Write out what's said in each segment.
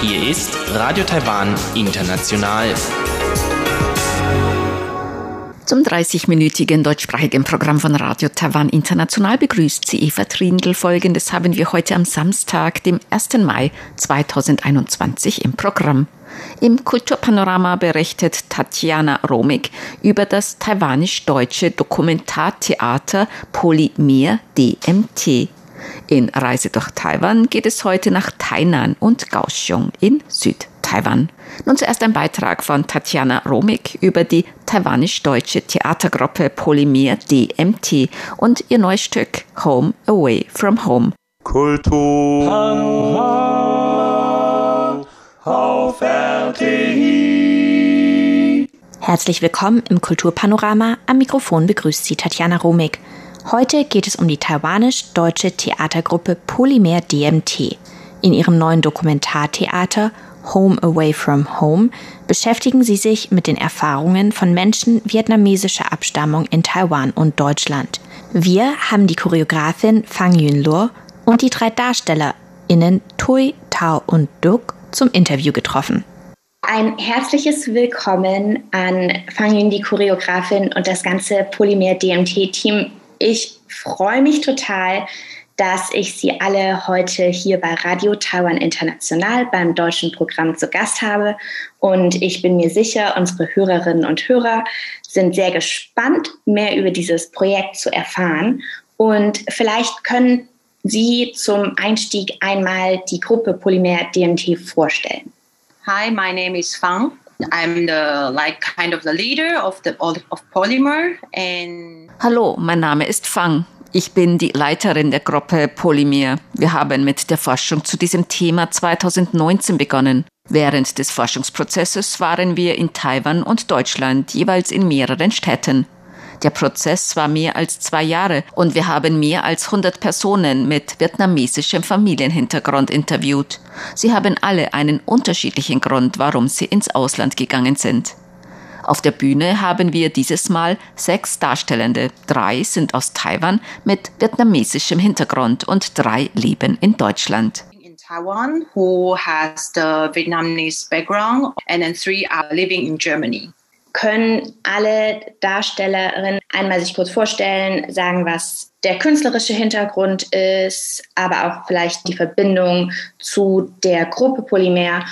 Hier ist Radio Taiwan International. Zum 30-minütigen deutschsprachigen Programm von Radio Taiwan International begrüßt sie Eva Trindl. Folgendes haben wir heute am Samstag, dem 1. Mai 2021 im Programm. Im Kulturpanorama berichtet Tatjana Romig über das taiwanisch-deutsche Dokumentartheater Polymer DMT. In Reise durch Taiwan geht es heute nach Tainan und Kaohsiung in Südtaiwan. Nun zuerst ein Beitrag von Tatjana Romig über die taiwanisch-deutsche Theatergruppe Polymer DMT und ihr neues Stück Home Away from Home. Kultur auf RTI. Herzlich willkommen im Kulturpanorama. Am Mikrofon begrüßt Sie Tatjana Romig. Heute geht es um die taiwanisch-deutsche Theatergruppe Polymer DMT. In ihrem neuen Dokumentartheater Home Away from Home beschäftigen sie sich mit den Erfahrungen von Menschen vietnamesischer Abstammung in Taiwan und Deutschland. Wir haben die Choreografin Fang Yunluo und die drei DarstellerInnen Tui, Tao und Duk zum Interview getroffen. Ein herzliches Willkommen an Fang Yun, die Choreografin und das ganze Polymer DMT-Team ich freue mich total, dass ich Sie alle heute hier bei Radio Taiwan International beim deutschen Programm zu Gast habe. Und ich bin mir sicher, unsere Hörerinnen und Hörer sind sehr gespannt, mehr über dieses Projekt zu erfahren. Und vielleicht können Sie zum Einstieg einmal die Gruppe Polymer DMT vorstellen. Hi, my name is Fang. I'm the like kind of the leader of the of Polymer and Hallo, mein Name ist Fang. Ich bin die Leiterin der Gruppe Polymer. Wir haben mit der Forschung zu diesem Thema 2019 begonnen. Während des Forschungsprozesses waren wir in Taiwan und Deutschland jeweils in mehreren Städten. Der Prozess war mehr als zwei Jahre und wir haben mehr als 100 Personen mit vietnamesischem Familienhintergrund interviewt. Sie haben alle einen unterschiedlichen Grund, warum sie ins Ausland gegangen sind. Auf der Bühne haben wir dieses Mal sechs Darstellende. Drei sind aus Taiwan mit vietnamesischem Hintergrund und drei leben in Deutschland. Taiwan who has the Vietnamese background and then three are living in Germany. Können alle Darstellerinnen einmal sich kurz vorstellen, sagen, was der künstlerische Hintergrund ist, aber auch vielleicht die Verbindung zu der Gruppe Polymer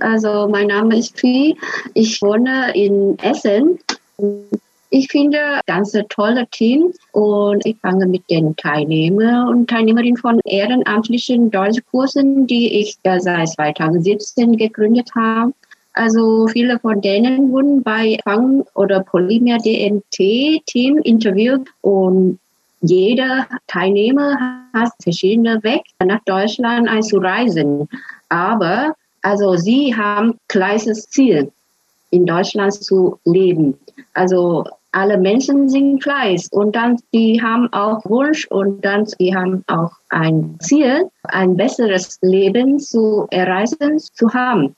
Also mein Name ist Phi. Ich wohne in Essen. Ich finde ganz tolle Team und ich fange mit den Teilnehmern und Teilnehmerinnen von ehrenamtlichen Deutschkursen, die ich seit 2017 gegründet habe. Also viele von denen wurden bei Fang oder Polymer DMT Team interviewt und jeder Teilnehmer hat verschiedene Wege nach Deutschland einzureisen. Aber also sie haben kleines Ziel, in Deutschland zu leben. Also alle Menschen sind gleich und dann die haben auch Wunsch und dann die haben auch ein Ziel, ein besseres Leben zu erreichen, zu haben.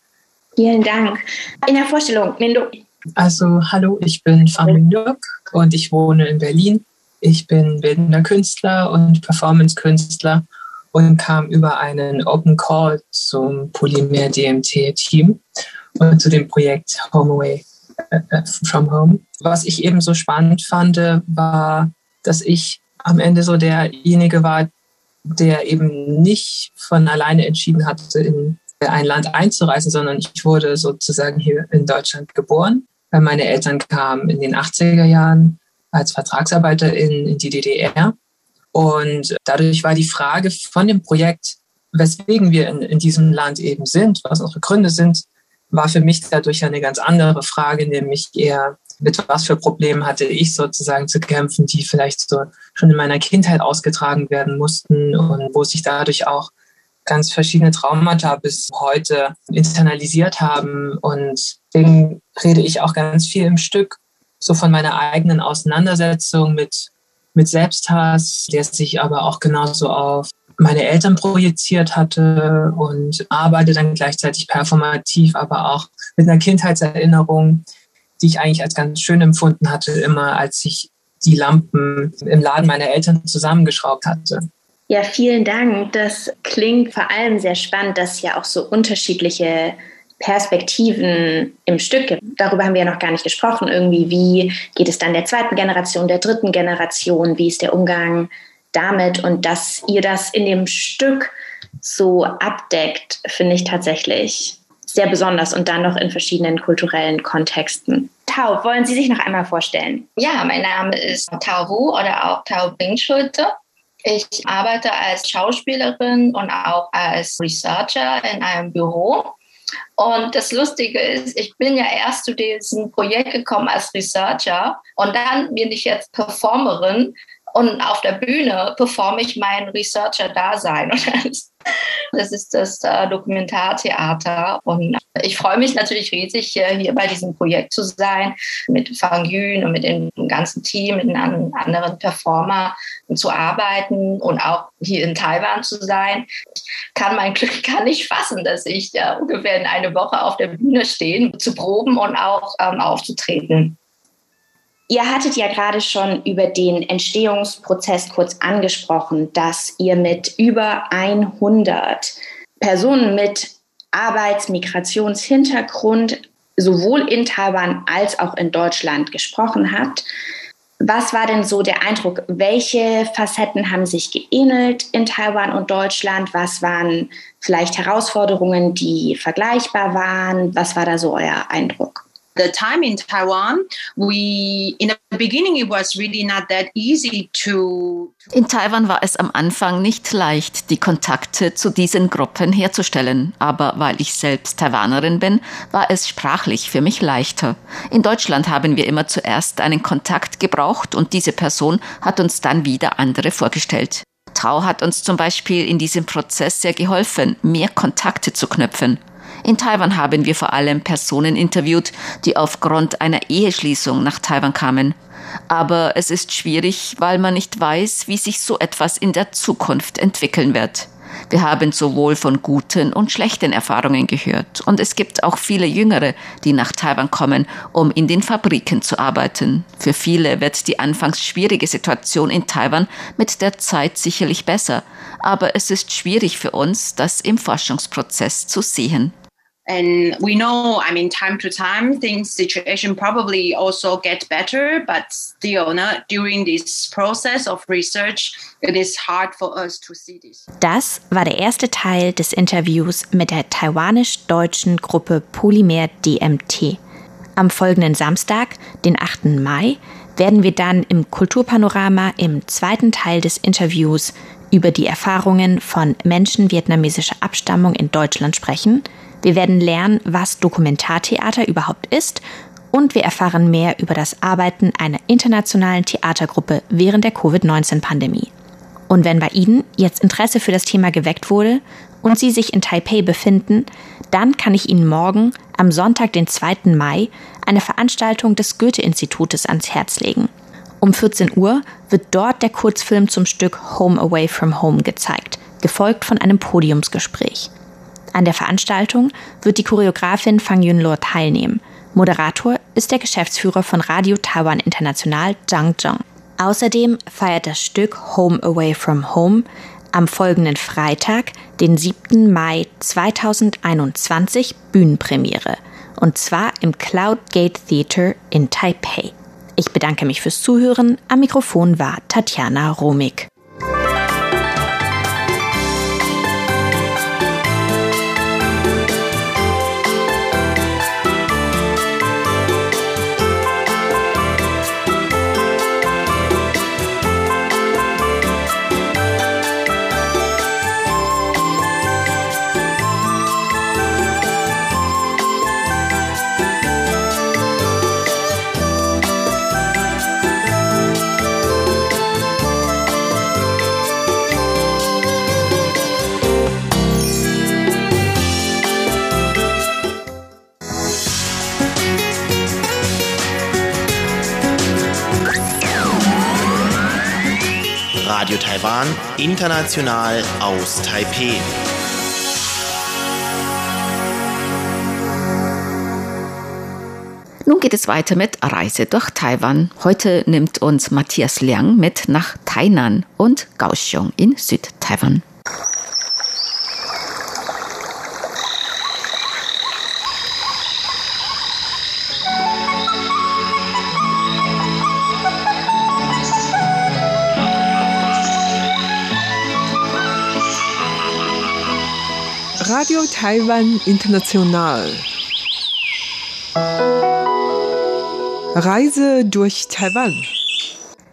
Vielen Dank. In der Vorstellung, Lindo. Also hallo, ich bin Famin Nürk und ich wohne in Berlin. Ich bin bildender Künstler und Performance-Künstler und kam über einen Open Call zum Polymer DMT Team und zu dem Projekt Home Away äh, from Home. Was ich eben so spannend fand, war, dass ich am Ende so derjenige war, der eben nicht von alleine entschieden hatte, in ein Land einzureisen, sondern ich wurde sozusagen hier in Deutschland geboren. Meine Eltern kamen in den 80er Jahren als Vertragsarbeiter in, in die DDR und dadurch war die Frage von dem Projekt, weswegen wir in, in diesem Land eben sind, was unsere Gründe sind, war für mich dadurch eine ganz andere Frage, nämlich eher, mit was für Problemen hatte ich sozusagen zu kämpfen, die vielleicht so schon in meiner Kindheit ausgetragen werden mussten und wo sich dadurch auch ganz verschiedene Traumata bis heute internalisiert haben. Und deswegen rede ich auch ganz viel im Stück so von meiner eigenen Auseinandersetzung mit mit Selbsthass, der sich aber auch genauso auf meine Eltern projiziert hatte und arbeite dann gleichzeitig performativ, aber auch mit einer Kindheitserinnerung, die ich eigentlich als ganz schön empfunden hatte, immer als ich die Lampen im Laden meiner Eltern zusammengeschraubt hatte. Ja, vielen Dank. Das klingt vor allem sehr spannend, dass es ja auch so unterschiedliche Perspektiven im Stück gibt. Darüber haben wir ja noch gar nicht gesprochen. Irgendwie, wie geht es dann der zweiten Generation, der dritten Generation? Wie ist der Umgang damit? Und dass ihr das in dem Stück so abdeckt, finde ich tatsächlich sehr besonders und dann noch in verschiedenen kulturellen Kontexten. Tau, wollen Sie sich noch einmal vorstellen? Ja, mein Name ist Tau Wu oder auch Tau Bingschulte. Ich arbeite als Schauspielerin und auch als Researcher in einem Büro. Und das Lustige ist, ich bin ja erst zu diesem Projekt gekommen als Researcher und dann bin ich jetzt Performerin und auf der Bühne performe ich mein Researcher-Dasein. Das ist das äh, Dokumentartheater. Und ich freue mich natürlich riesig, äh, hier bei diesem Projekt zu sein, mit Fang Yun und mit dem ganzen Team, mit den anderen Performer zu arbeiten und auch hier in Taiwan zu sein. Ich kann mein Glück gar nicht fassen, dass ich äh, ungefähr in eine Woche auf der Bühne stehen, zu proben und auch ähm, aufzutreten. Ihr hattet ja gerade schon über den Entstehungsprozess kurz angesprochen, dass ihr mit über 100 Personen mit Arbeitsmigrationshintergrund sowohl in Taiwan als auch in Deutschland gesprochen habt. Was war denn so der Eindruck? Welche Facetten haben sich geähnelt in Taiwan und Deutschland? Was waren vielleicht Herausforderungen, die vergleichbar waren? Was war da so euer Eindruck? The time in Taiwan, we in the beginning it was really not that easy to. In Taiwan war es am Anfang nicht leicht, die Kontakte zu diesen Gruppen herzustellen. Aber weil ich selbst Taiwanerin bin, war es sprachlich für mich leichter. In Deutschland haben wir immer zuerst einen Kontakt gebraucht und diese Person hat uns dann wieder andere vorgestellt. Tau hat uns zum Beispiel in diesem Prozess sehr geholfen, mehr Kontakte zu knüpfen. In Taiwan haben wir vor allem Personen interviewt, die aufgrund einer Eheschließung nach Taiwan kamen. Aber es ist schwierig, weil man nicht weiß, wie sich so etwas in der Zukunft entwickeln wird. Wir haben sowohl von guten und schlechten Erfahrungen gehört. Und es gibt auch viele Jüngere, die nach Taiwan kommen, um in den Fabriken zu arbeiten. Für viele wird die anfangs schwierige Situation in Taiwan mit der Zeit sicherlich besser. Aber es ist schwierig für uns, das im Forschungsprozess zu sehen. And we know i mean time to time things situation probably also get better but still not during this process of research it is hard for us to see this das war der erste teil des interviews mit der taiwanisch-deutschen gruppe polymer dmt am folgenden samstag den 8. mai werden wir dann im kulturpanorama im zweiten teil des interviews über die erfahrungen von menschen vietnamesischer abstammung in deutschland sprechen wir werden lernen, was Dokumentartheater überhaupt ist und wir erfahren mehr über das Arbeiten einer internationalen Theatergruppe während der Covid-19-Pandemie. Und wenn bei Ihnen jetzt Interesse für das Thema geweckt wurde und Sie sich in Taipei befinden, dann kann ich Ihnen morgen, am Sonntag, den 2. Mai, eine Veranstaltung des Goethe-Institutes ans Herz legen. Um 14 Uhr wird dort der Kurzfilm zum Stück Home Away from Home gezeigt, gefolgt von einem Podiumsgespräch. An der Veranstaltung wird die Choreografin Fang Yunlo teilnehmen. Moderator ist der Geschäftsführer von Radio Taiwan International, Zhang Zheng. Außerdem feiert das Stück Home Away from Home am folgenden Freitag, den 7. Mai 2021, Bühnenpremiere. Und zwar im Cloud Gate Theater in Taipei. Ich bedanke mich fürs Zuhören. Am Mikrofon war Tatjana Romig. Taiwan, international aus Taipeh. Nun geht es weiter mit Reise durch Taiwan. Heute nimmt uns Matthias Liang mit nach Tainan und Kaohsiung in Südtaiwan. Radio Taiwan International. Reise durch Taiwan.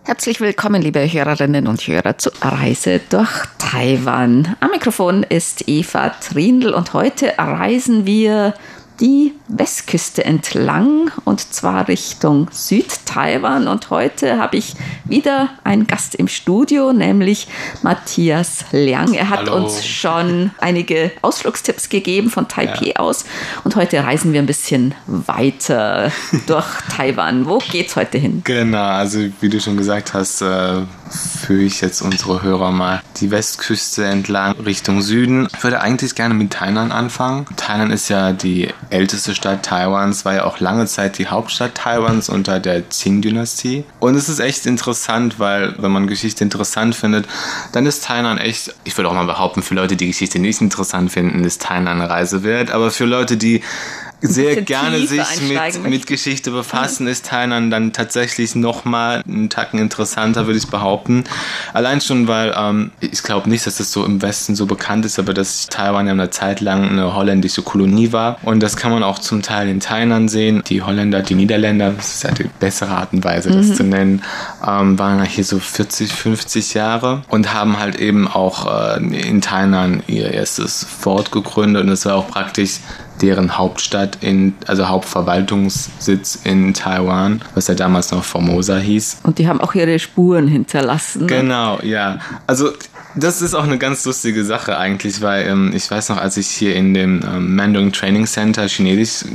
Herzlich willkommen, liebe Hörerinnen und Hörer, zu Reise durch Taiwan. Am Mikrofon ist Eva Trindl und heute reisen wir die Westküste entlang und zwar Richtung Südtaiwan. Und heute habe ich wieder einen Gast im Studio, nämlich Matthias Liang. Er hat Hallo. uns schon einige Ausflugstipps gegeben von Taipei ja. aus. Und heute reisen wir ein bisschen weiter durch Taiwan. Wo geht's heute hin? Genau, also wie du schon gesagt hast, äh, führe ich jetzt unsere Hörer mal die Westküste entlang Richtung Süden. Ich würde eigentlich gerne mit Tainan anfangen. Tainan ist ja die älteste Stadt Taiwans, war ja auch lange Zeit die Hauptstadt Taiwans unter der Qing-Dynastie. Und es ist echt interessant, weil wenn man Geschichte interessant findet, dann ist Tainan echt, ich würde auch mal behaupten, für Leute, die Geschichte nicht interessant finden, ist Tainan eine Reise wert. Aber für Leute, die sehr gerne sich mit, mit Geschichte befassen, ist Tainan dann tatsächlich nochmal einen Tacken interessanter, würde ich behaupten. Allein schon, weil ähm, ich glaube nicht, dass das so im Westen so bekannt ist, aber dass Taiwan ja eine Zeit lang eine holländische Kolonie war. Und das kann man auch zum Teil in Tainan sehen. Die Holländer, die Niederländer, das ist ja die bessere Art und Weise, das mhm. zu nennen, ähm, waren ja hier so 40, 50 Jahre und haben halt eben auch äh, in Tainan ihr erstes Fort gegründet. Und es war auch praktisch deren Hauptstadt in, also Hauptverwaltungssitz in Taiwan, was ja damals noch Formosa hieß. Und die haben auch ihre Spuren hinterlassen. Ne? Genau, ja. Also das ist auch eine ganz lustige Sache eigentlich, weil ähm, ich weiß noch, als ich hier in dem ähm, Mandarin Training Center Chinesisch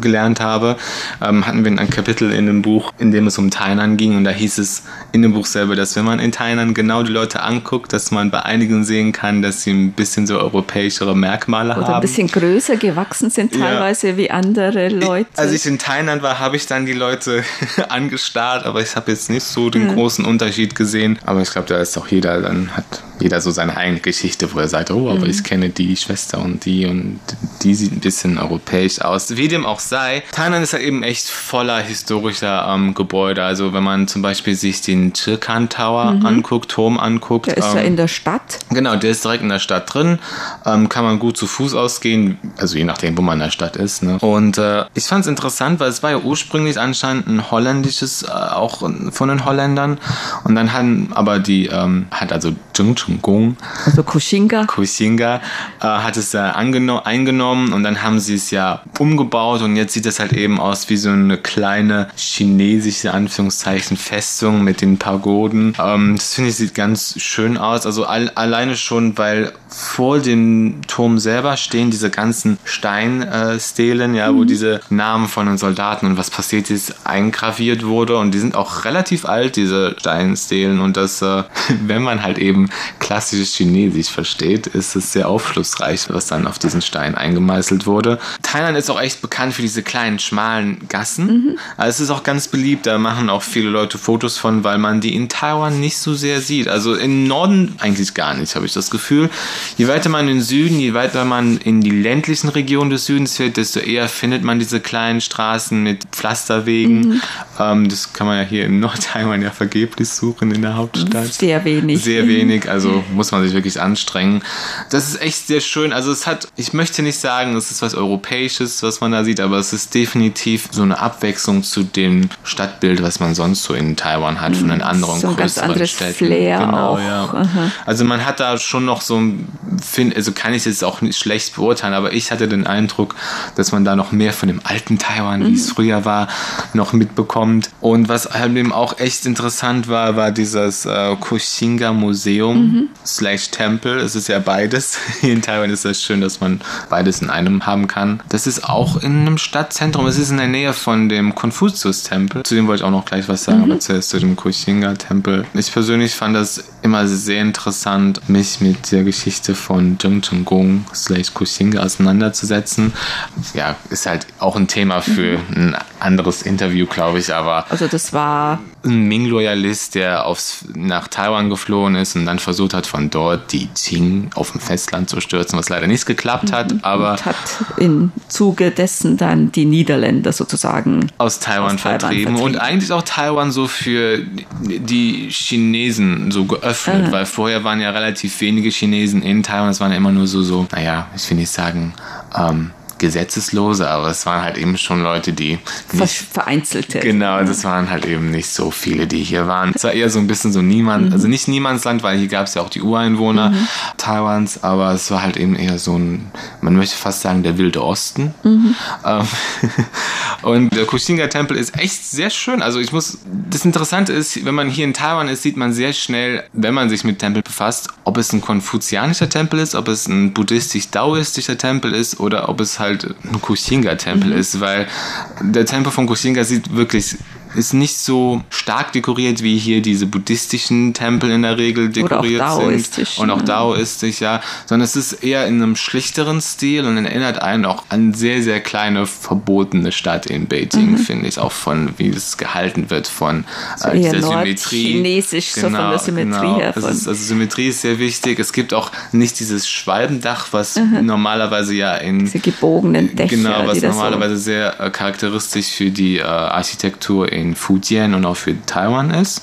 gelernt habe, ähm, hatten wir ein Kapitel in dem Buch, in dem es um Tainan ging und da hieß es in dem Buch selber, dass wenn man in Tainan genau die Leute anguckt, dass man bei einigen sehen kann, dass sie ein bisschen so europäischere Merkmale Oder haben. Oder ein bisschen größer gewachsen sind teilweise ja. wie andere Leute. als ich in Thailand war, habe ich dann die Leute angestarrt, aber ich habe jetzt nicht so den hm. großen Unterschied gesehen. Aber ich glaube, da ist auch jeder, dann hat jeder so seine eigene Geschichte, wo er sagt, oh, aber mhm. ich kenne die Schwester und die und die sieht ein bisschen europäisch aus. Wie dem auch sei, Thailand ist ja eben echt voller historischer ähm, Gebäude. Also wenn man zum Beispiel sich den Chirkan Tower mhm. anguckt, Turm anguckt. Der ist ähm, ja in der Stadt. Genau, der ist direkt in der Stadt drin. Ähm, kann man gut zu Fuß ausgehen, also je nachdem, wo man in der Stadt ist. Ne? Und äh, ich fand es interessant, weil es war ja ursprünglich anscheinend ein holländisches, äh, auch von den Holländern. Und dann hatten aber die, ähm, hat also Zhengcheng Gong. Also Kushinga. Kushinga äh, hat es äh, eingenommen und dann haben sie es ja umgebaut und jetzt sieht es halt eben aus wie so eine kleine chinesische Anführungszeichen Festung mit den Pagoden. Ähm, das finde ich sieht ganz schön aus. Also all, alleine schon, weil vor dem Turm selber stehen diese ganzen Steinstelen, ja, mhm. wo diese Namen von den Soldaten und was passiert ist eingraviert wurde und die sind auch relativ alt, diese Steinstelen und das, äh, wenn man halt eben klassisches Chinesisch versteht, ist es sehr aufschlussreich, was dann auf diesen Stein eingemeißelt wurde. Thailand ist auch echt bekannt für diese kleinen, schmalen Gassen. Mhm. Also es ist auch ganz beliebt, da machen auch viele Leute Fotos von, weil man die in Taiwan nicht so sehr sieht. Also im Norden eigentlich gar nicht, habe ich das Gefühl. Je weiter man in den Süden, je weiter man in die ländlichen Regionen des Südens fährt, desto eher findet man diese kleinen Straßen mit Pflasterwegen. Mhm. Ähm, das kann man ja hier in Nordtaiwan ja vergeblich suchen in der Hauptstadt. Sehr wenig. Sehr wenig, also muss man sich wirklich anstrengen. Das ist echt sehr schön. Also es hat, ich möchte nicht sagen, es ist was Europäisches, was man da sieht, aber es ist definitiv so eine Abwechslung zu dem Stadtbild, was man sonst so in Taiwan hat, von den mhm. anderen so ein ganz anderes Städten. Flair genau, auch. Ja. Also man hat da schon noch so ein also kann ich jetzt auch nicht schlecht beurteilen, aber ich hatte den Eindruck, dass man da noch mehr von dem alten Taiwan, mhm. wie es mhm. früher war, noch mitbekommt. Und was halt eben auch echt interessant war, war dieses äh, Kushinga Museum mhm. slash Tempel. Es ist ja beides. in Taiwan ist es schön, dass man beides in einem haben kann. Das ist auch in einem Stadtzentrum. Es ist in der Nähe von dem Konfuzius-Tempel. Zu dem wollte ich auch noch gleich was sagen, mhm. aber zuerst zu dem Kushinga-Tempel. Ich persönlich fand das immer sehr interessant, mich mit der Geschichte von Zheng Chenggong slash Kuxing auseinanderzusetzen. Ja, ist halt auch ein Thema für mhm. einen anderes Interview, glaube ich, aber. Also das war ein Ming-Loyalist, der aufs, nach Taiwan geflohen ist und dann versucht hat, von dort die Qing auf dem Festland zu stürzen, was leider nicht geklappt hat, Mhm. aber und hat im Zuge dessen dann die Niederländer sozusagen aus Taiwan, aus Taiwan vertrieben. und eigentlich auch Taiwan so für die Chinesen so geöffnet, Ah. weil vorher waren ja relativ wenige Chinesen in Taiwan, es waren ja immer nur so, so, naja, ich will nicht sagen, ähm, Gesetzeslose, aber es waren halt eben schon Leute, die nicht vereinzelte. Genau, das waren halt eben nicht so viele, die hier waren. Es war eher so ein bisschen so niemand, Mhm. also nicht Niemandsland, weil hier gab es ja auch die Ureinwohner Mhm. Taiwans, aber es war halt eben eher so ein, man möchte fast sagen, der wilde Osten. Mhm. Ähm, Und der Kuxinga-Tempel ist echt sehr schön. Also ich muss, das Interessante ist, wenn man hier in Taiwan ist, sieht man sehr schnell, wenn man sich mit Tempel befasst, ob es ein konfuzianischer Tempel ist, ob es ein buddhistisch-daoistischer Tempel ist oder ob es halt ein Kuxinga-Tempel Mhm. ist, weil der Tempel von Kuxinga sieht wirklich ist nicht so stark dekoriert wie hier diese buddhistischen Tempel in der Regel Oder auch dekoriert sind und auch ja. daoistisch, ja, sondern es ist eher in einem schlichteren Stil und erinnert einen auch an sehr sehr kleine verbotene Stadt in Beijing, Mhm. finde ich, auch von wie es gehalten wird von So äh, dieser Symmetrie. nordchinesisch, so von der Symmetrie genau. her ist, also Symmetrie ist sehr wichtig. Es gibt auch nicht dieses Schwalbendach, was Mhm. normalerweise ja in Diese gebogenen Dächer, Genau, was da so- normalerweise sehr äh, charakteristisch für die äh, Architektur in Fujian und auch für Taiwan ist.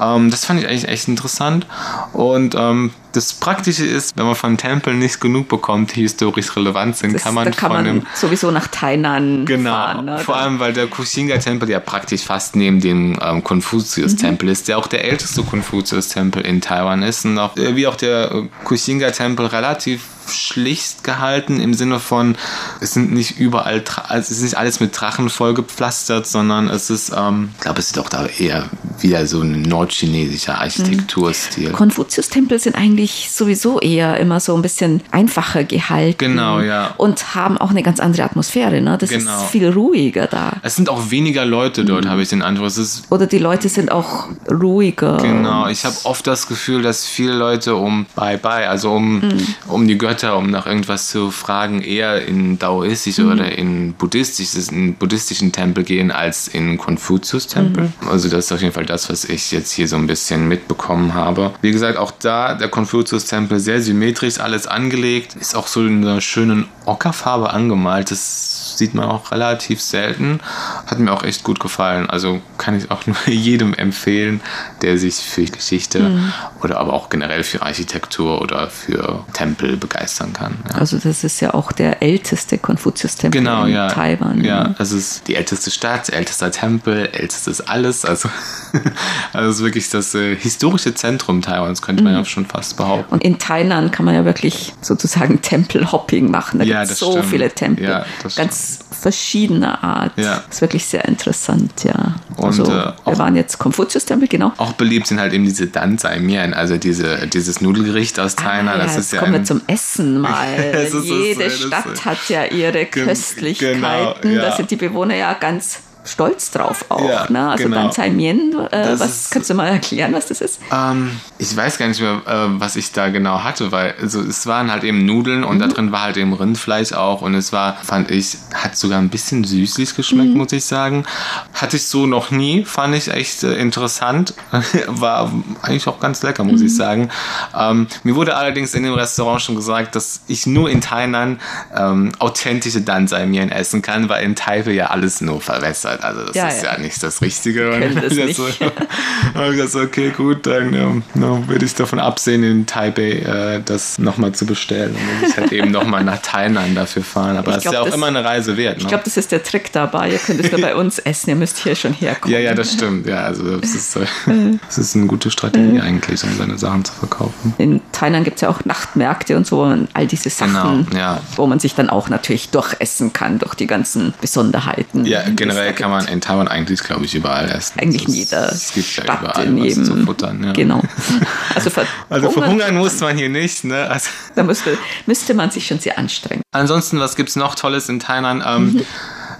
Ähm, das fand ich eigentlich echt interessant. Und ähm, das Praktische ist, wenn man von Tempeln nicht genug bekommt, die historisch relevant sind, Das, kann man kann von man einem sowieso nach Tainan Genau, fahren. oder? vor allem weil der Kuxinga-Tempel ja praktisch fast neben dem ähm, Konfuzius-Tempel ist, der auch der älteste Konfuzius-Tempel in Taiwan ist und auch, äh, wie auch der äh, Kuxinga-Tempel relativ schlicht gehalten im Sinne von, es sind nicht überall, also es ist nicht alles mit Drachen vollgepflastert, sondern es ist, ähm, ich glaube, es ist auch da eher wieder so ein nordchinesischer Architekturstil. Konfuzius-Tempel sind eigentlich sowieso eher immer so ein bisschen einfacher gehalten. Genau, ja. Und haben auch eine ganz andere Atmosphäre. Ne? Das Genau. ist viel ruhiger da. Es sind auch weniger Leute dort, Mhm. habe ich den Eindruck. Oder die Leute sind auch ruhiger. Genau, ich habe oft das Gefühl, dass viele Leute um Bye Bye, also um, Mhm. um die Götter, um nach irgendwas zu fragen, eher in daoistisch Mhm. oder in buddhistisch, in buddhistischen Tempel gehen als in Konfuzius-Tempel. Mhm. Also das ist auf jeden Fall das, was ich jetzt hier so ein bisschen mitbekommen habe. Wie gesagt, auch da der Konfuzius-Tempel sehr symmetrisch, alles angelegt, ist auch so in einer schönen Ockerfarbe angemalt. Das sieht man auch relativ selten. Hat mir auch echt gut gefallen. Also kann ich auch nur jedem empfehlen, der sich für Geschichte Mhm. oder aber auch generell für Architektur oder für Tempel begeistern kann. Ja. Also das ist ja auch der älteste Konfuzius-Tempel Genau, in ja. Taiwan. Ja, es ist die älteste Stadt, ältester Tempel, ältestes alles. Also, also es ist wirklich das äh, historische Zentrum Taiwans, könnte man Mhm. ja schon fast behaupten. Und in Tainan kann man ja wirklich sozusagen Tempelhopping machen. Da Ja, gibt es so stimmt. viele Tempel. Ja, das ganz verschiedener Art. Ja. Das ist wirklich sehr interessant, ja. Und, also, äh, wir auch- waren jetzt Konfuzius-Tempel, genau. Auch beliebt sind halt eben diese Danzai Mian, also diese, dieses Nudelgericht aus Tainan. Ah, ja, das jetzt ist ja kommen wir ein- zum Essen mal. Jede ist- Stadt hat ja ihre Gen- Köstlichkeiten. genau, ja. Da sind die Bewohner ja ganz stolz drauf auch. Ja, ne? Also genau. Danzai Mien, äh, was ist- kannst du mal erklären, was das ist? Ähm, ich weiß gar nicht mehr, äh, was ich da genau hatte, weil also es waren halt eben Nudeln und Mhm. da drin war halt eben Rindfleisch auch und es war, fand ich, hat sogar ein bisschen süßlich geschmeckt, Mhm. muss ich sagen. Hatte ich so noch nie, fand ich echt äh, interessant. war eigentlich auch ganz lecker, muss Mhm. ich sagen. Ähm, mir wurde allerdings in dem Restaurant schon gesagt, dass ich nur in Tainan ähm, authentische Danzai Mian essen kann, weil in Taipei ja alles nur verwässert. Also das Ja, ist ja. ja nicht das Richtige. Und das ich nicht. so, habe ich gesagt, so, okay, gut, dann ähm, no, würde ich davon absehen, in Taipei äh, das nochmal zu bestellen. Dann muss ich halt eben nochmal nach Thailand dafür fahren. Aber Ich das ist glaub, ja auch das- immer eine Reise wert. Ne? Ich glaube, das ist der Trick dabei. Ihr könnt es nur bei uns essen, ihr müsst hier schon herkommen. ja, ja, das stimmt. Ja, also das ist, äh, Mhm. das ist eine gute Strategie eigentlich, um seine Sachen zu verkaufen. In Thailand gibt es ja auch Nachtmärkte und so und all diese Sachen, Genau, ja. wo man sich dann auch natürlich durchessen kann, durch die ganzen Besonderheiten. Ja, generell da kann man in Taiwan eigentlich, glaube ich, überall essen. Eigentlich in Es- jeder Es gibt ja Stadt, überall in jedem. zu futtern. Ja. Genau. Also, Also verhungern- muss man hier nicht. Ne? Also Da müsste, müsste man sich schon sehr anstrengen. Ansonsten, was gibt's noch Tolles in Thailand? Ähm,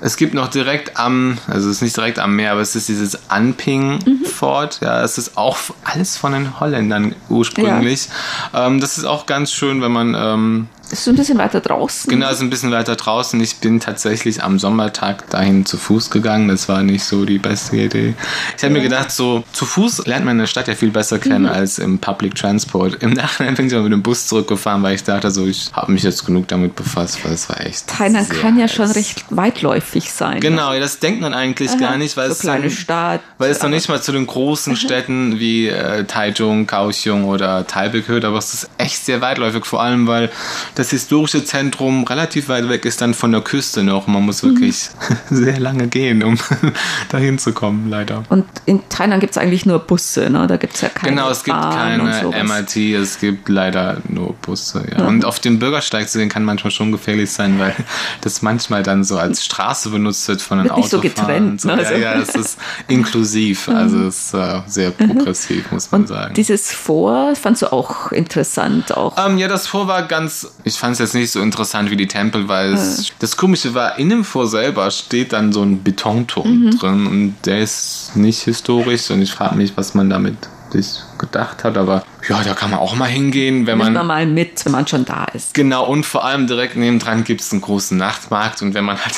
Es gibt noch direkt am, also es ist nicht direkt am Meer, aber es ist dieses Anping Fort. Ja, es ist auch alles von den Holländern ursprünglich. Ja. Ähm, das ist auch ganz schön, wenn man ähm, ist so ein bisschen weiter draußen. Genau, ist ein bisschen weiter draußen. Ich bin tatsächlich am Sommertag dahin zu Fuß gegangen. Das war nicht so die beste Idee. Ich habe ja. mir gedacht, so zu Fuß lernt man eine Stadt ja viel besser kennen mhm. als im Public Transport. Im Nachhinein bin ich aber mit dem Bus zurückgefahren, weil ich dachte, so ich habe mich jetzt genug damit befasst, weil es war echt. Thailand kann ja schon recht weitläufig sein. Genau, ne? das denkt man eigentlich Aha. gar nicht, weil so es kleine Stadt, weil es noch nicht mal zu den großen. Städten wie äh, Taichung, Kaohsiung oder Taipei gehört, aber es ist echt sehr weitläufig, vor allem weil das historische Zentrum relativ weit weg ist dann von der Küste noch. Man muss wirklich mhm. sehr lange gehen, um dahin zu kommen, leider. Und in Thailand gibt es eigentlich nur Busse, ne? Da gibt es ja keine Genau, es gibt Bahn keine MRT, es gibt leider nur Busse, ja. Mhm. Und auf dem Bürgersteig zu gehen kann manchmal schon gefährlich sein, weil das manchmal dann so als Straße benutzt wird von den Autos. so getrennt. So. Ne? Ja, ja, es ist inklusiv, mhm. also es ist äh, sehr progressiv, muss man Und sagen. Dieses Vor fandst du auch interessant? Auch? Ähm, ja, das Vor war ganz, ich fand es jetzt nicht so interessant wie die Tempel, weil es, das Komische war, in dem Vor selber steht dann so ein Betonturm mhm. drin und der ist nicht historisch und ich frage mich, was man damit sich gedacht hat, aber ja, da kann man auch mal hingehen, wenn man. man mal mit, wenn man schon da ist. Genau, und vor allem direkt nebendran gibt es einen großen Nachtmarkt und wenn man halt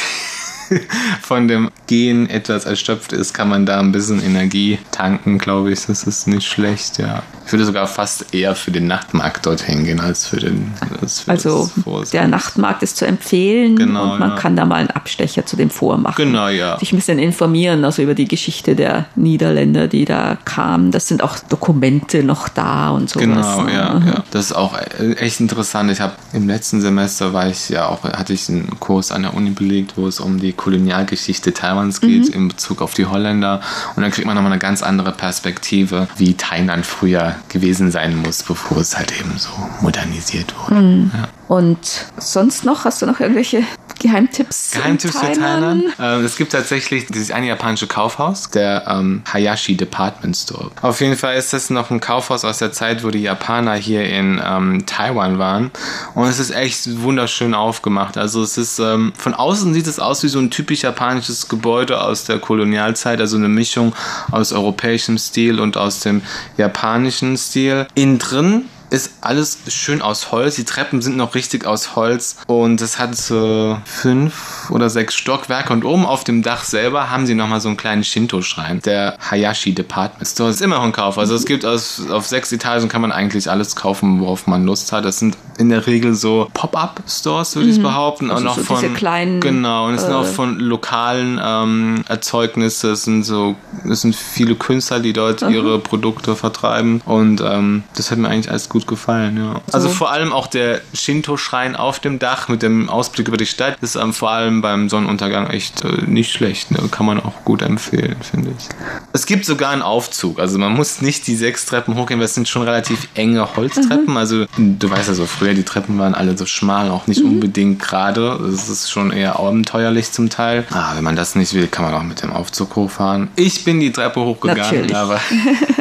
von dem Gehen etwas erschöpft ist, kann man da ein bisschen Energie tanken, glaube ich. Das ist nicht schlecht, ja. Ich würde sogar fast eher für den Nachtmarkt dorthin gehen als für den. Als für also der Nachtmarkt ist zu empfehlen genau, und man ja. kann da mal einen Abstecher zu dem vormachen. Genau, ja. Sich ein bisschen informieren, also über die Geschichte der Niederländer, die da kamen. Das sind auch Dokumente noch da und sowas. Genau, ja, mhm. ja. Das ist auch echt interessant. Ich habe im letzten Semester war ich ja auch, hatte ich einen Kurs an der Uni belegt, wo es um die Kolonialgeschichte Taiwans geht mhm. in Bezug auf die Holländer. Und dann kriegt man nochmal eine ganz andere Perspektive, wie Thailand früher gewesen sein muss, bevor es halt eben so modernisiert wurde. Mhm. Ja. Und sonst noch, hast du noch irgendwelche Geheimtipps? Geheimtipps für Thailand? Ähm, es gibt tatsächlich dieses eine japanische Kaufhaus, der ähm, Hayashi Department Store. Auf jeden Fall ist das noch ein Kaufhaus aus der Zeit, wo die Japaner hier in ähm, Taiwan waren. Und es ist echt wunderschön aufgemacht. Also es ist, ähm, von außen sieht es aus wie so ein typisch japanisches Gebäude aus der Kolonialzeit, also eine Mischung aus europäischem Stil und aus dem japanischen Stil. Innen drin ist alles schön aus Holz. Die Treppen sind noch richtig aus Holz und es hat so fünf oder sechs Stockwerke und oben auf dem Dach selber haben sie nochmal so einen kleinen Shinto-Schrein. Der Hayashi Department Store ist immer noch ein Kauf. Also es gibt aus, auf sechs Etagen kann man eigentlich alles kaufen, worauf man Lust hat. Das sind in der Regel so Pop-up-Stores, würde mhm. ich behaupten. Also und so von kleinen. Genau, und es äh, sind auch von lokalen ähm, Erzeugnissen. Es sind so, es sind viele Künstler, die dort mhm. ihre Produkte vertreiben. Und ähm, das hat mir eigentlich alles gut gut gefallen, ja. Also vor allem auch der Shinto-Schrein auf dem Dach mit dem Ausblick über die Stadt ist ähm, vor allem beim Sonnenuntergang echt äh, nicht schlecht. Ne? Kann man auch gut empfehlen, finde ich. Es gibt sogar einen Aufzug. Also man muss nicht die sechs Treppen hochgehen, weil es sind schon relativ enge Holztreppen. Mhm. Also du weißt ja so, früher die Treppen waren alle so schmal, auch nicht mhm. unbedingt gerade. Es ist schon eher abenteuerlich zum Teil. Ah, wenn man das nicht will, kann man auch mit dem Aufzug hochfahren. Ich bin die Treppe hochgegangen, Natürlich. aber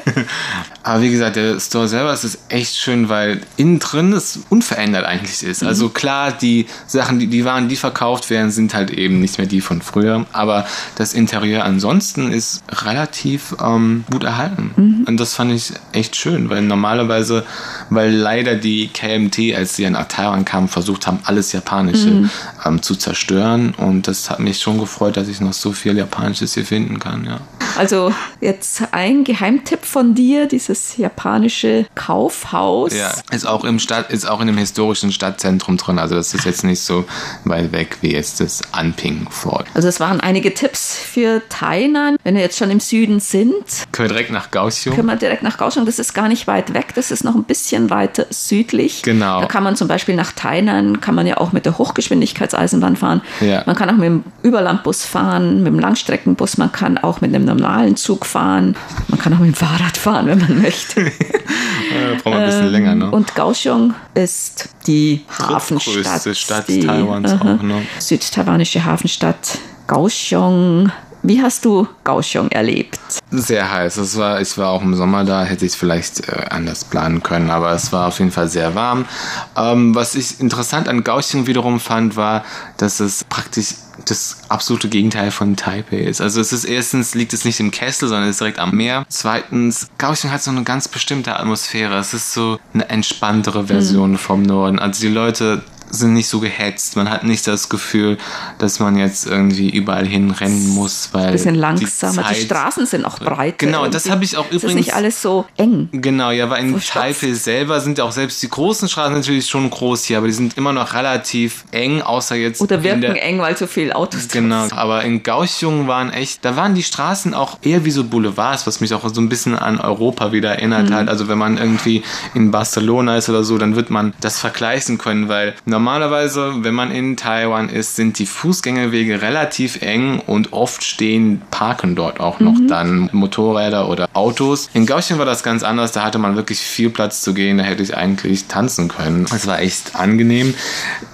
Aber wie gesagt, der Store selber ist es echt schön, weil innen drin es unverändert eigentlich ist. Mhm. Also klar, die Sachen, die, die Waren, die verkauft werden, sind halt eben nicht mehr die von früher. Aber das Interieur ansonsten ist relativ ähm, gut erhalten. Mhm. Und das fand ich echt schön, weil normalerweise, weil leider die KMT, als sie nach Taiwan kamen, versucht haben, alles Japanische mhm. ähm, zu zerstören. Und das hat mich schon gefreut, dass ich noch so viel Japanisches hier finden kann, ja. Also jetzt ein Geheimtipp von dir, dieses japanische Kaufhaus. Ja, ist auch im Stadt, ist auch in dem historischen Stadtzentrum drin. Also das ist jetzt nicht so weit weg wie jetzt das Anping Fort. Also es waren einige Tipps für Tainan. Wenn wir jetzt schon im Süden sind, können wir direkt nach Kaohsiung. Können wir direkt nach Kaohsiung. Das ist gar nicht weit weg. Das ist noch ein bisschen weiter südlich. Genau. Da kann man zum Beispiel nach Tainan, kann man ja auch mit der Hochgeschwindigkeitseisenbahn fahren. Ja. Man kann auch mit dem Überlandbus fahren, mit dem Langstreckenbus. Man kann auch mit einem normalen normalen Zug fahren. Man kann auch mit dem Fahrrad fahren, wenn man möchte. ja, braucht man ein bisschen ähm, länger, ne? Und Kaohsiung ist die Hafenstadt. Stadt die, Taiwans uh -huh, auch, ne? Südtaiwanische Hafenstadt Kaohsiung Wie hast du Kaohsiung erlebt? Sehr heiß. Es war, ich war auch im Sommer da, hätte ich es vielleicht äh, anders planen können, aber es war auf jeden Fall sehr warm. Ähm, was ich interessant an Kaohsiung wiederum fand, war, dass es praktisch das absolute Gegenteil von Taipei ist. Also es ist erstens liegt es nicht im Kessel, sondern es ist direkt am Meer. Zweitens, Kaohsiung hat so eine ganz bestimmte Atmosphäre. Es ist so eine entspanntere Version mhm. vom Norden. Also die Leute sind nicht so gehetzt. Man hat nicht das Gefühl, dass man jetzt irgendwie überall hinrennen muss, weil. Bisschen langsamer. Die, die Straßen sind auch breit. Genau, irgendwie. das habe ich auch übrigens. Das ist nicht alles so eng. Genau, ja, weil in Taipei selber sind ja auch selbst die großen Straßen natürlich schon groß hier, aber die sind immer noch relativ eng, außer jetzt. Oder wirken der, eng, weil so viele Autos Genau, sind. aber in Kaohsiung waren echt, da waren die Straßen auch eher wie so Boulevards, was mich auch so ein bisschen an Europa wieder erinnert mhm. hat. Also wenn man irgendwie in Barcelona ist oder so, dann wird man das vergleichen können, weil Normalerweise, wenn man in Taiwan ist, sind die Fußgängerwege relativ eng und oft stehen, parken dort auch noch mhm. dann Motorräder oder Autos. In Kaohsiung war das ganz anders, da hatte man wirklich viel Platz zu gehen, da hätte ich eigentlich tanzen können. Es war echt angenehm.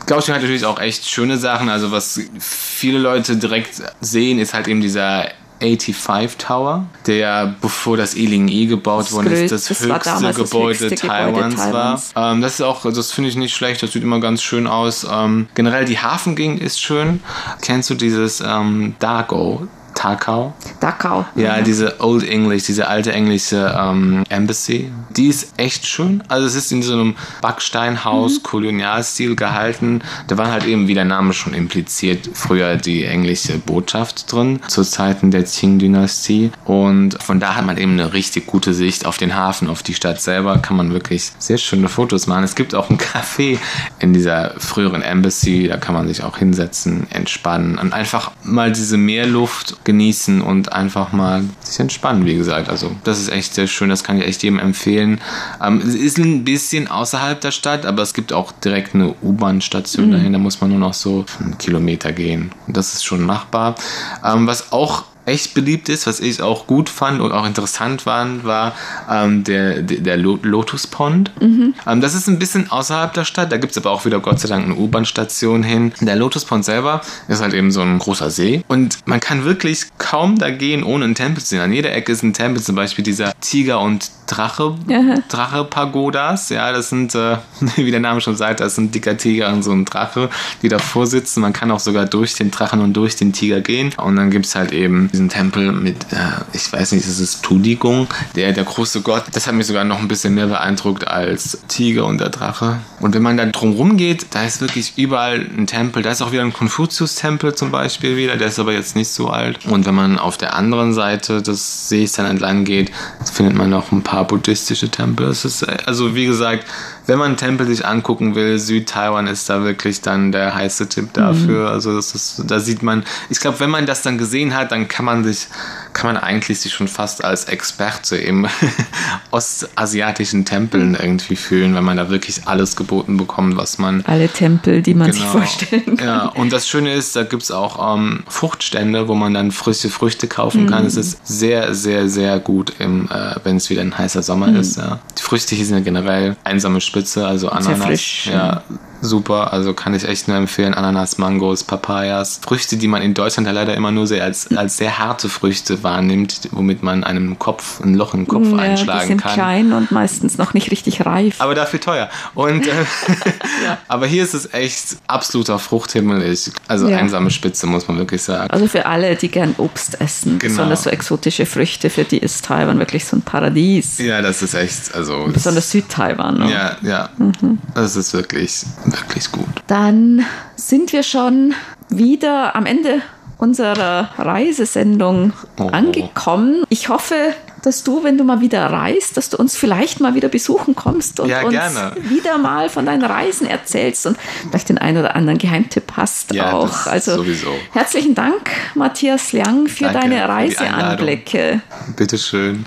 Kaohsiung hat natürlich auch echt schöne Sachen, also was viele Leute direkt sehen, ist halt eben dieser 85 Tower, der bevor das Eling E gebaut worden ist, das, das höchste Gebäude das Taiwans, Gebäude Taiwans war. Ähm, das ist auch, das finde ich nicht schlecht, das sieht immer ganz schön aus. Ähm, generell die Hafengegend ist schön. Kennst du dieses ähm, Dago? Takao. Takao. Ja, mhm. diese Old English, diese alte englische ähm, Embassy. Die ist echt schön. Also es ist in so einem Backsteinhaus, mhm. Kolonialstil gehalten. Da war halt eben, wie der Name schon impliziert, früher die englische Botschaft drin, zu Zeiten der Qing-Dynastie. Und von da hat man eben eine richtig gute Sicht auf den Hafen, auf die Stadt selber. Kann man wirklich sehr schöne Fotos machen. Es gibt auch ein Café in dieser früheren Embassy. Da kann man sich auch hinsetzen, entspannen und einfach mal diese Meerluft genießen und einfach mal sich entspannen, wie gesagt. Also das ist echt sehr schön, das kann ich echt jedem empfehlen. Ähm, es ist ein bisschen außerhalb der Stadt, aber es gibt auch direkt eine U-Bahn-Station mhm. dahin, da muss man nur noch so einen Kilometer gehen. Das ist schon machbar. Ähm, was auch echt beliebt ist, was ich auch gut fand und auch interessant fand, war ähm, der, der Lotus Pond. Mhm. Ähm, das ist ein bisschen außerhalb der Stadt, da gibt es aber auch wieder Gott sei Dank eine U-Bahn-Station hin. Der Lotus Pond selber ist halt eben so ein großer See und man kann wirklich kaum da gehen, ohne einen Tempel zu sehen. An jeder Ecke ist ein Tempel, zum Beispiel dieser Tiger und Drache, Drache Pagodas. Ja, das sind, äh, wie der Name schon sagt, das sind dicker Tiger und so ein Drache, die davor sitzen. Man kann auch sogar durch den Drachen und durch den Tiger gehen. Und dann gibt es halt eben diesen Tempel mit, äh, ich weiß nicht, das ist Tudigung, der, der große Gott. Das hat mich sogar noch ein bisschen mehr beeindruckt als Tiger und der Drache. Und wenn man dann drumherum geht, da ist wirklich überall ein Tempel. Da ist auch wieder ein Konfuzius-Tempel zum Beispiel wieder, der ist aber jetzt nicht so alt. Und wenn man auf der anderen Seite des Sees dann entlang geht, findet man noch ein paar buddhistische Tempel. Es ist, also wie gesagt, wenn man Tempel sich angucken will, Südtaiwan ist da wirklich dann der heiße Tipp dafür. Mhm. Also das ist, da sieht man, ich glaube, wenn man das dann gesehen hat, dann kann man sich, kann man eigentlich sich schon fast als Experte im ostasiatischen Tempeln irgendwie fühlen, wenn man da wirklich alles geboten bekommt, was man. Alle Tempel, die man genau, sich vorstellen kann. Ja, und das Schöne ist, da gibt es auch ähm, Fruchtstände, wo man dann frische Früchte kaufen mhm. kann. Es ist sehr, sehr, sehr gut, äh, wenn es wieder ein heißer Sommer mhm. ist. Ja. Die Früchte hier sind ja generell einsame Spitze, also Ananas. Frisch, ja, super. Also kann ich echt nur empfehlen. Ananas, Mangos, Papayas. Früchte, die man in Deutschland ja leider immer nur sehr als, als sehr harte Früchte wahrnimmt, womit man einem Kopf, ein Loch im Kopf ja, einschlagen die sind kann. klein und meistens noch nicht richtig reif. Aber dafür teuer. Und, äh, ja. aber hier ist es echt absoluter Fruchthimmel. Ich, also ja. einsame Spitze, muss man wirklich sagen. Also für alle, die gern Obst essen, genau. besonders so exotische Früchte, für die ist Taiwan wirklich so ein Paradies. Ja, das ist echt, also. Besonders Südtaiwan. Ne? Ja, ja. Mhm. Das ist wirklich, wirklich gut. Dann sind wir schon wieder am Ende unserer Reisesendung oh. angekommen. Ich hoffe, dass du, wenn du mal wieder reist, dass du uns vielleicht mal wieder besuchen kommst und ja, uns gerne. wieder mal von deinen Reisen erzählst und vielleicht den einen oder anderen Geheimtipp hast ja, auch. Also sowieso. herzlichen Dank, Matthias Liang, für Danke deine Reiseanblicke. Bitteschön.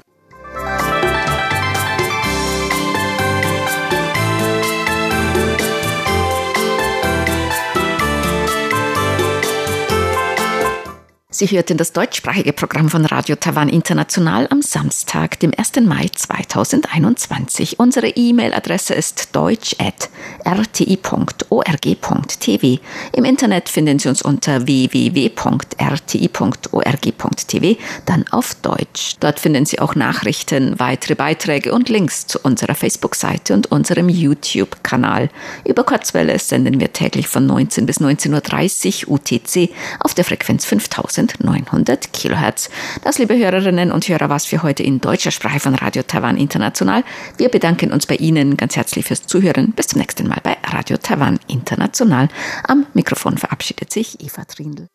Sie hörten das deutschsprachige Programm von Radio Taiwan International am Samstag, dem 1. Mai 2021. Unsere E-Mail-Adresse ist deutsch.rti.org.tv. Im Internet finden Sie uns unter www.rti.org.tv, dann auf Deutsch. Dort finden Sie auch Nachrichten, weitere Beiträge und Links zu unserer Facebook-Seite und unserem YouTube-Kanal. Über Kurzwelle senden wir täglich von 19 bis 19.30 Uhr UTC auf der Frequenz 5000 900 Kilohertz. Das, liebe Hörerinnen und Hörer, was für heute in deutscher Sprache von Radio Taiwan International. Wir bedanken uns bei Ihnen ganz herzlich fürs Zuhören. Bis zum nächsten Mal bei Radio Taiwan International. Am Mikrofon verabschiedet sich Eva Trindl.